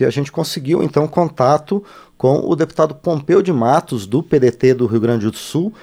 E a gente conseguiu então contato com o deputado Pompeu de Matos, do PDT do Rio Grande do Sul,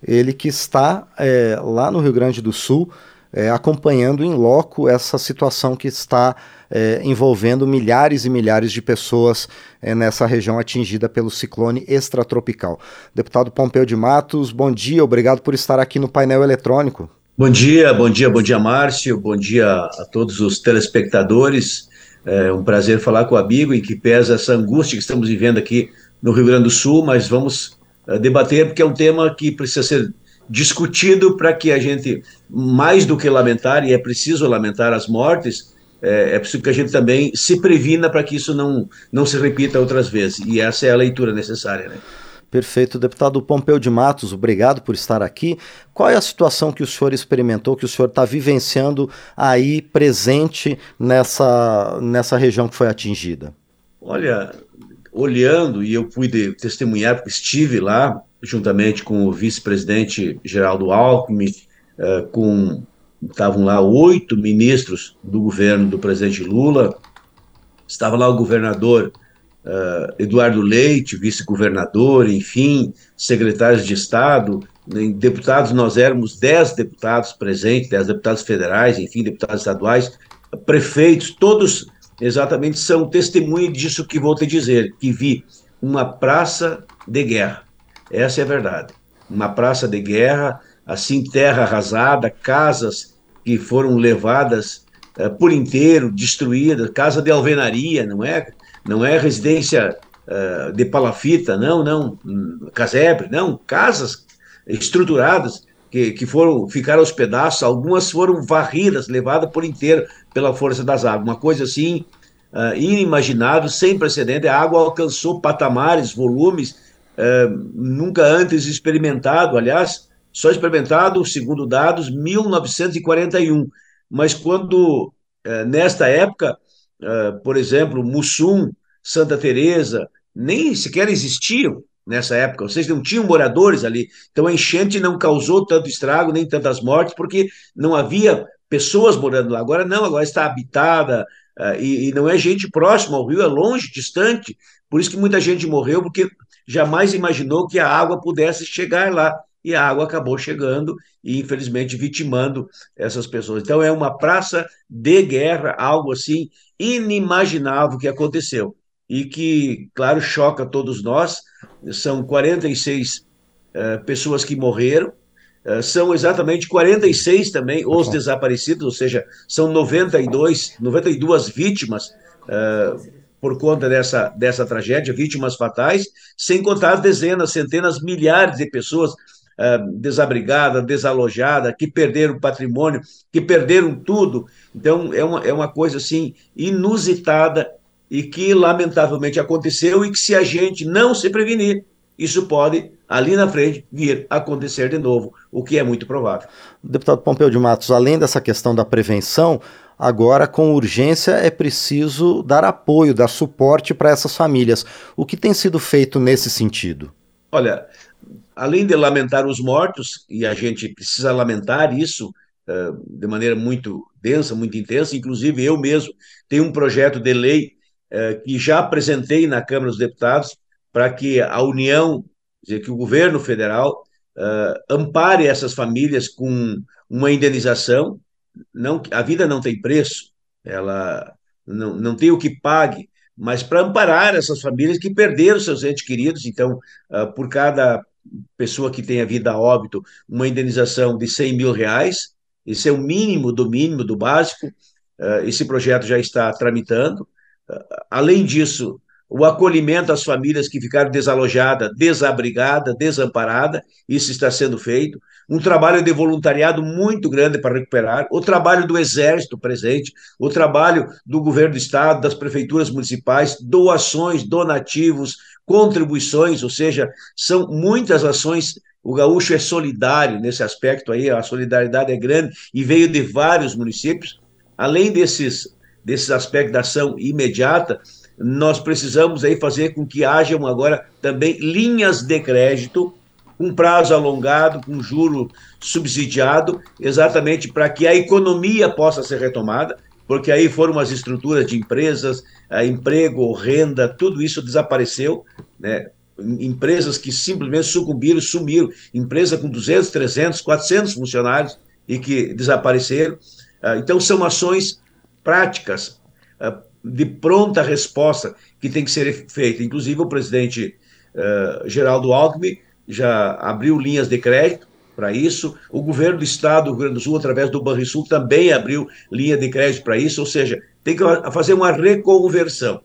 ele que está é, lá no Rio Grande do Sul é, acompanhando em loco essa situação que está é, envolvendo milhares e milhares de pessoas é, nessa região atingida pelo ciclone extratropical. Deputado Pompeu de Matos, bom dia, obrigado por estar aqui no painel eletrônico. Bom dia, bom dia, bom dia, Márcio, bom dia a todos os telespectadores. É um prazer falar com o amigo em que pesa essa angústia que estamos vivendo aqui no Rio Grande do Sul, mas vamos uh, debater porque é um tema que precisa ser discutido para que a gente, mais do que lamentar, e é preciso lamentar as mortes, é, é preciso que a gente também se previna para que isso não, não se repita outras vezes. E essa é a leitura necessária. Né? Perfeito. Deputado Pompeu de Matos, obrigado por estar aqui. Qual é a situação que o senhor experimentou, que o senhor está vivenciando aí presente nessa, nessa região que foi atingida? Olha, olhando, e eu pude testemunhar, porque estive lá, juntamente com o vice-presidente Geraldo Alckmin, uh, com estavam lá oito ministros do governo do presidente Lula, estava lá o governador uh, Eduardo Leite, vice-governador, enfim, secretários de Estado, deputados, nós éramos dez deputados presentes, dez deputados federais, enfim, deputados estaduais, prefeitos, todos exatamente são testemunhas disso que vou te dizer, que vi uma praça de guerra. Essa é a verdade. Uma praça de guerra, assim, terra arrasada, casas que foram levadas uh, por inteiro, destruídas, casa de alvenaria, não é? Não é residência uh, de palafita, não, não, casebre, não, casas estruturadas que, que foram ficar aos pedaços, algumas foram varridas, levadas por inteiro pela força das águas, uma coisa assim uh, inimaginável, sem precedente, a água alcançou patamares, volumes uh, nunca antes experimentado, aliás, só experimentado, segundo dados, 1941, mas quando, nesta época, uh, por exemplo, Mussum, Santa Teresa, nem sequer existiam nessa época, ou seja, não tinham moradores ali. Então a enchente não causou tanto estrago, nem tantas mortes, porque não havia pessoas morando lá. Agora não, agora está habitada, uh, e, e, não é gente próxima ao rio, é longe, distante. Por isso que muita gente morreu, porque jamais imaginou que a água pudesse chegar lá e a água acabou chegando e, infelizmente, vitimando essas pessoas. Então, é uma praça de guerra, algo assim inimaginável que aconteceu e que, claro, choca todos nós. São 46 uh, eh, pessoas que morreram, uh, são exatamente 46 também os desaparecidos, ou seja, são 92, 92 vítimas. Uh, por conta dessa, dessa tragédia, vítimas fatais, sem contar dezenas, centenas, milhares de pessoas uh, desabrigada, desalojada, que perderam patrimônio, que perderam tudo. Então, é uma, é uma coisa assim inusitada e que lamentavelmente aconteceu e que se a gente não se prevenir, isso pode ali na frente vir acontecer de novo, o que é muito provável. Deputado Pompeu de Matos, além dessa questão da prevenção, agora com urgência é preciso dar apoio, dar suporte para essas famílias. O que tem sido feito nesse sentido? Olha, além de lamentar os mortos, e a gente precisa lamentar isso uh, de maneira muito densa, muito intensa, inclusive eu mesmo tenho um projeto de lei uh, que já apresentei na Câmara dos Deputados para que a União, dizer, que o governo federal uh, ampare essas famílias com uma indenização. Não, a vida não tem preço, ela não, não tem o que pague, mas para amparar essas famílias que perderam seus entes queridos. Então, por cada pessoa que tenha vida a óbito uma indenização de 100 mil reais, esse é o mínimo do mínimo, do básico, uh, esse projeto já está tramitando. Uh, além disso, o acolhimento às famílias que ficaram desalojadas, desabrigadas, desamparadas, isso está sendo feito. Um trabalho de voluntariado muito grande para recuperar, o trabalho do Exército presente, o trabalho do governo do Estado, das prefeituras municipais, doações, donativos, contribuições, ou seja, são muitas ações. O gaúcho é solidário nesse aspecto aí, a solidariedade é grande e veio de vários municípios. Além desses, desses aspectos da ação imediata, nós precisamos aí fazer com que hajam agora também linhas de crédito com prazo alongado, com juro subsidiado, exatamente para que a economia possa ser retomada. Porque aí foram as estruturas de empresas, emprego, renda, tudo isso desapareceu, né? empresas que simplesmente sucumbiram, sumiram, empresa com 200, 300, 400 funcionários e que desapareceram. Ah, então, são ações práticas, ah, de pronta resposta, que tem que ser feita. Inclusive, o presidente Geraldo Alckmin já abriu linhas de crédito para isso. O governo do estado do Rio Grande do Sul, através do Banrisul, também abriu linha de crédito para isso, ou seja, tem que fazer uma reconversão.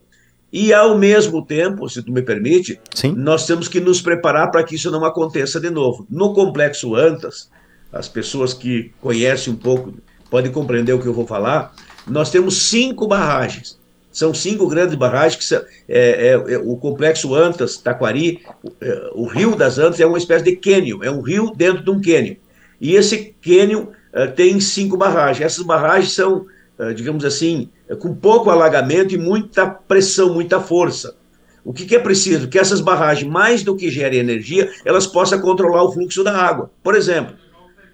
E, ao mesmo tempo, se tu me permite, Sim. nós temos que nos preparar para que isso não aconteça de novo. No Complexo Antas, as pessoas que conhecem um pouco podem compreender o que eu vou falar, nós temos cinco barragens. São cinco grandes barragens, que são, é, é, é, o complexo Antas, Taquari, o, é, o, rio das Antas é uma espécie de cânion, é um rio dentro de um cânion. E esse cânion é, tem cinco barragens. Essas barragens são, é, digamos assim, com pouco alagamento e muita pressão, muita força. O que, que, é preciso? Que essas barragens, mais do que gerem energia, elas possam controlar o fluxo da água. Por exemplo,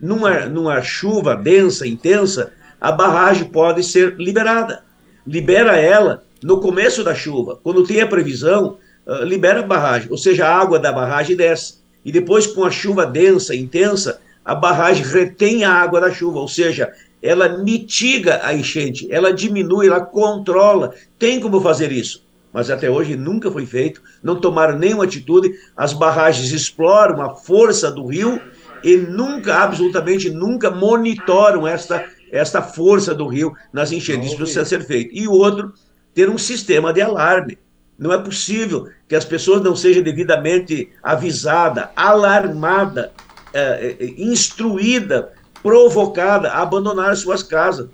numa, numa chuva densa, intensa, a barragem pode ser liberada. Libera ela no começo da chuva. Quando tem a previsão, uh, libera a barragem, ou seja, a água da barragem desce. E depois, com a chuva densa, intensa, a barragem retém a água da chuva, ou seja, ela mitiga a enchente, ela diminui, ela controla. Tem como fazer isso. Mas até hoje nunca foi feito, não tomaram nenhuma atitude. As barragens exploram a força do rio e nunca, absolutamente nunca, monitoram esta, esta força do rio nas enchentes. Isso precisa ser feito. E o outro, ter um sistema de alarme. Não é possível que as pessoas não sejam devidamente avisadas, alarmadas, é, é, instruídas, provocadas a abandonar as suas casas.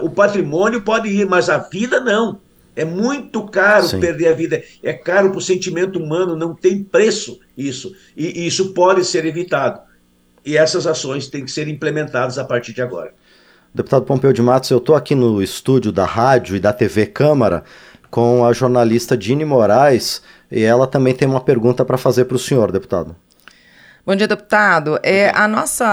O patrimônio pode ir, mas a vida não. É muito caro Sim. perder a vida. É caro para o sentimento humano, não tem preço isso. E isso pode ser evitado e essas ações têm que ser implementadas a partir de agora. Deputado Pompeu de Matos, eu estou aqui no estúdio da rádio e da TV Câmara com a jornalista Dini Moraes e ela também tem uma pergunta para fazer para o senhor, deputado. Bom dia, deputado. É, a nossa,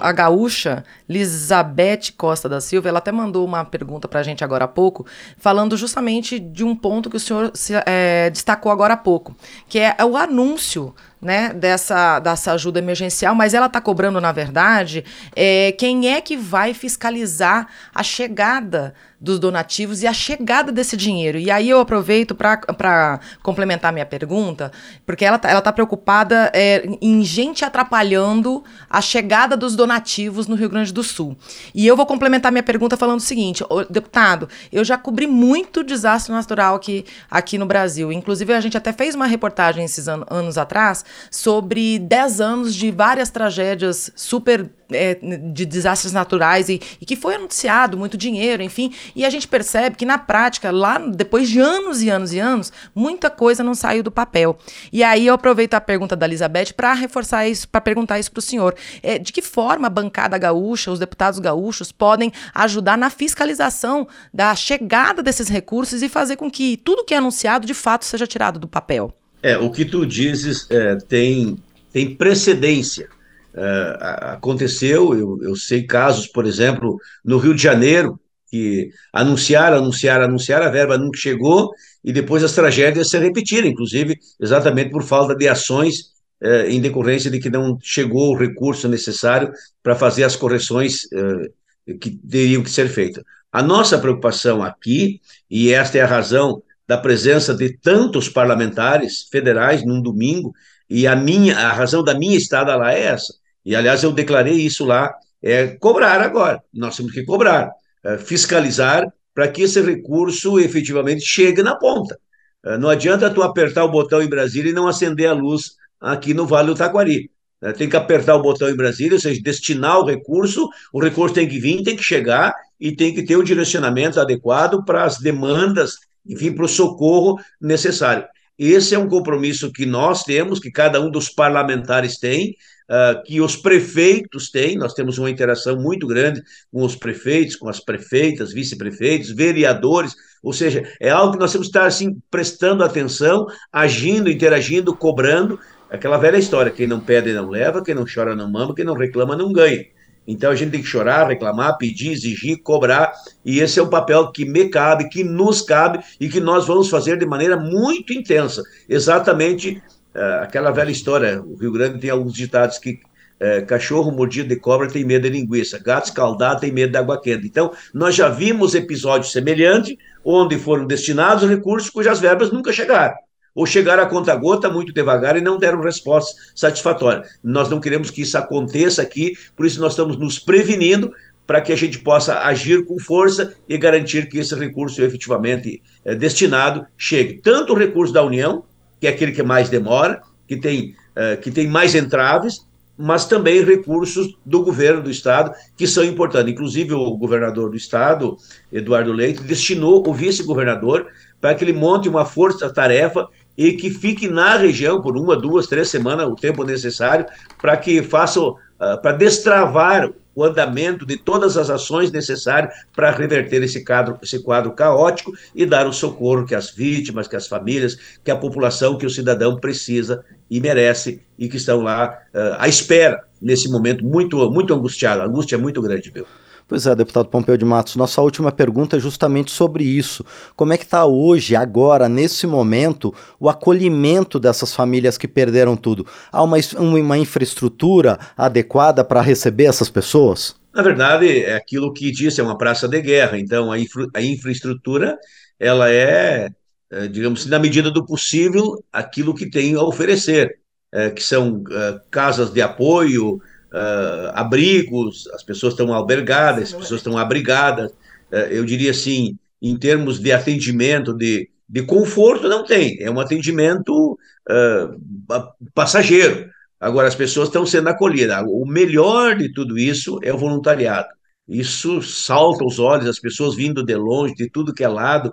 a gaúcha, Elizabeth Costa da Silva, ela até mandou uma pergunta para a gente agora há pouco, falando justamente de um ponto que o senhor se, é, destacou agora há pouco, que é o anúncio né, dessa, dessa ajuda emergencial, mas ela está cobrando, na verdade, é, quem é que vai fiscalizar a chegada dos donativos e a chegada desse dinheiro. E aí eu aproveito para complementar minha pergunta, porque ela está ela tá preocupada é, em gente atrapalhando a chegada dos donativos no Rio Grande do Sul. E eu vou complementar minha pergunta falando o seguinte, deputado, eu já cobri muito desastre natural aqui, aqui no Brasil. Inclusive, a gente até fez uma reportagem esses an anos atrás sobre 10 anos de várias tragédias super é, de desastres naturais e, e, que foi anunciado muito dinheiro, enfim, e a gente percebe que na prática, lá depois de anos e anos e anos, muita coisa não saiu do papel. E aí eu aproveito a pergunta da Elizabeth para reforçar isso, para perguntar isso para o senhor. É, de que forma a bancada gaúcha, os deputados gaúchos, podem ajudar na fiscalização da chegada desses recursos e fazer com que tudo que é anunciado de fato seja tirado do papel? É, o que tu dizes é, tem, tem precedência. É, aconteceu, eu, eu sei casos, por exemplo, no Rio de Janeiro, que anunciaram, anunciaram, anunciaram, a verba nunca chegou, e depois as tragédias se repetiram, inclusive exatamente por falta de ações é, em decorrência de que não chegou o recurso necessário para fazer as correções é, que teriam que ser feitas. A nossa preocupação aqui, e esta é a razão da presença de tantos parlamentares federais num domingo, e a minha a razão da minha estada lá é essa. E aliás eu declarei isso lá, é cobrar agora. Nós temos que cobrar, é, fiscalizar para que esse recurso efetivamente chegue na ponta. É, não adianta tu apertar o botão em Brasília e não acender a luz aqui no Vale do Taquari. É, tem que apertar o botão em Brasília, ou seja, destinar o recurso, o recurso tem que vir, tem que chegar e tem que ter o um direcionamento adequado para as demandas enfim, para o socorro necessário. Esse é um compromisso que nós temos, que cada um dos parlamentares tem, uh, que os prefeitos têm. Nós temos uma interação muito grande com os prefeitos, com as prefeitas, vice-prefeitos, vereadores. Ou seja, é algo que nós temos que estar assim, prestando atenção, agindo, interagindo, cobrando. Aquela velha história: quem não pede não leva, quem não chora não mama, quem não reclama não ganha. Então a gente tem que chorar, reclamar, pedir, exigir, cobrar, e esse é o papel que me cabe, que nos cabe e que nós vamos fazer de maneira muito intensa. Exatamente uh, aquela velha história: o Rio Grande tem alguns ditados que é, cachorro mordido de cobra tem medo de linguiça, gato escaldado tem medo de água quente. Então, nós já vimos episódios semelhantes, onde foram destinados recursos cujas verbas nunca chegaram. Ou chegaram a conta-gota muito devagar e não deram resposta satisfatória. Nós não queremos que isso aconteça aqui, por isso nós estamos nos prevenindo para que a gente possa agir com força e garantir que esse recurso efetivamente é, destinado chegue. Tanto o recurso da União, que é aquele que mais demora, que tem, é, que tem mais entraves, mas também recursos do governo do estado que são importantes. Inclusive o governador do estado, Eduardo Leite, destinou o vice-governador para que ele monte uma força-tarefa e que fique na região por uma, duas, três semanas, o tempo necessário, para que faça, uh, para destravar o andamento de todas as ações necessárias para reverter esse quadro, esse quadro caótico e dar o socorro que as vítimas, que as famílias, que a população, que o cidadão precisa e merece e que estão lá uh, à espera nesse momento muito, muito angustiado. A angústia é muito grande, viu? Pois é, deputado Pompeu de Matos, nossa última pergunta é justamente sobre isso. Como é que está hoje, agora, nesse momento, o acolhimento dessas famílias que perderam tudo? Há uma, uma infraestrutura adequada para receber essas pessoas? Na verdade, é aquilo que disse, é uma praça de guerra, então a, infra, a infraestrutura ela é, é, digamos assim, na medida do possível, aquilo que tem a oferecer, é, que são é, casas de apoio, uh, abrigos, as pessoas estão albergadas, as pessoas estão abrigadas. Uh, eu diria assim, em termos de atendimento, de, de conforto, não tem. É um atendimento uh, passageiro. Agora, as pessoas estão sendo acolhidas. O melhor de tudo isso é o voluntariado. Isso salta os olhos, as pessoas vindo de longe, de tudo que é lado,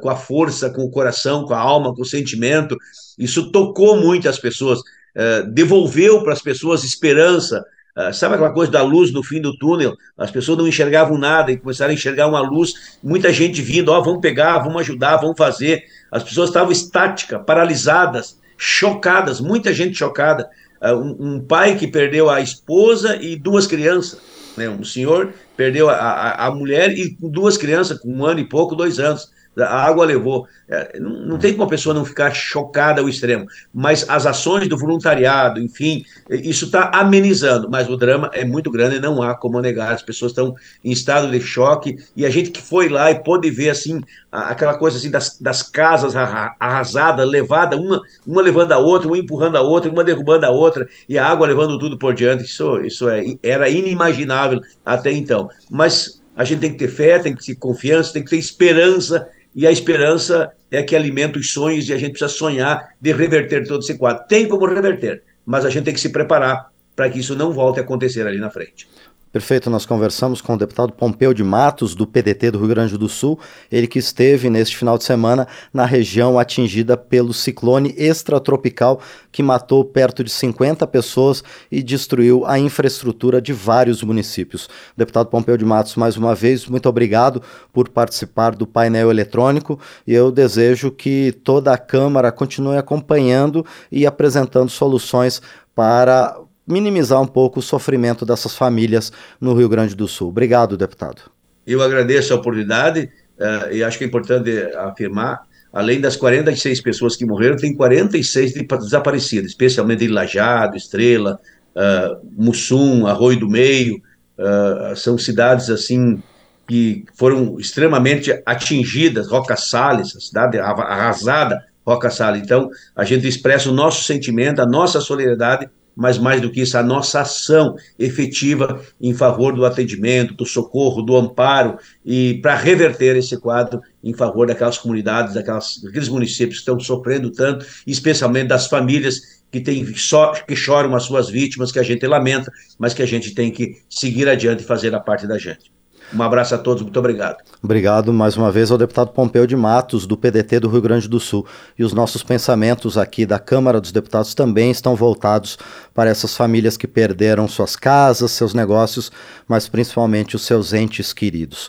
com a força, com o coração, com a alma, com o sentimento. Isso tocou muito as pessoas. Eh, devolveu para as pessoas esperança. Uh, sabe aquela coisa da luz no fim do túnel? As pessoas não enxergavam nada e começaram a enxergar uma luz, muita gente vindo, ó, oh, vamos pegar, vamos ajudar, vamos fazer. As pessoas estavam estáticas, paralisadas, chocadas, muita gente chocada. Uh, um, um, pai que perdeu a esposa e duas crianças. Né? Um senhor perdeu a, a, a mulher e duas crianças, com um ano e pouco, dois anos a água levou. É, não, não, tem como a pessoa não ficar chocada ao extremo, mas as ações do voluntariado, enfim, isso está amenizando, mas o drama é muito grande e não há como negar. As pessoas estão em estado de choque e a gente que foi lá e pôde ver assim aquela coisa assim das, das casas arrasadas, levada uma, uma levando a outra, uma empurrando a outra, uma derrubando a outra e a água levando tudo por diante. Isso, isso é, era inimaginável até então. Mas a gente tem que ter fé, tem que ter confiança, tem que ter esperança e a esperança é que alimenta os sonhos e a gente precisa sonhar de reverter todo esse quadro. Tem como reverter, mas a gente tem que se preparar para que isso não volte a acontecer ali na frente. Perfeito, nós conversamos com o deputado Pompeu de Matos, do PDT do Rio Grande do Sul, ele que esteve neste final de semana na região atingida pelo ciclone extratropical que matou perto de 50 pessoas e destruiu a infraestrutura de vários municípios. Deputado Pompeu de Matos, mais uma vez, muito obrigado por participar do painel eletrônico e eu desejo que toda a Câmara continue acompanhando e apresentando soluções para minimizar um pouco o sofrimento dessas famílias no Rio Grande do Sul. Obrigado, deputado. Eu agradeço a oportunidade uh, e acho que é importante afirmar, além das 46 pessoas que morreram, tem 46 desaparecidas, especialmente em Lajado, Estrela, uh, Mussum, Arroio do Meio, uh, são cidades assim que foram extremamente atingidas, Roca Salles, a cidade arrasada, Roca Salles. Então, a gente expressa o nosso sentimento, a nossa solidariedade mas mais do que isso, a nossa ação efetiva em favor do atendimento, do socorro, do amparo e para reverter esse quadro em favor daquelas comunidades, daquelas, daqueles municípios que estão sofrendo tanto, especialmente das famílias que, tem, só, que choram as suas vítimas, que a gente lamenta, mas que a gente tem que seguir adiante e fazer a parte da gente. Um abraço a todos, muito obrigado. Obrigado mais uma vez ao deputado Pompeu de Matos, do PDT do Rio Grande do Sul. E os nossos pensamentos aqui da Câmara dos Deputados também estão voltados para essas famílias que perderam suas casas, seus negócios, mas principalmente os seus entes queridos.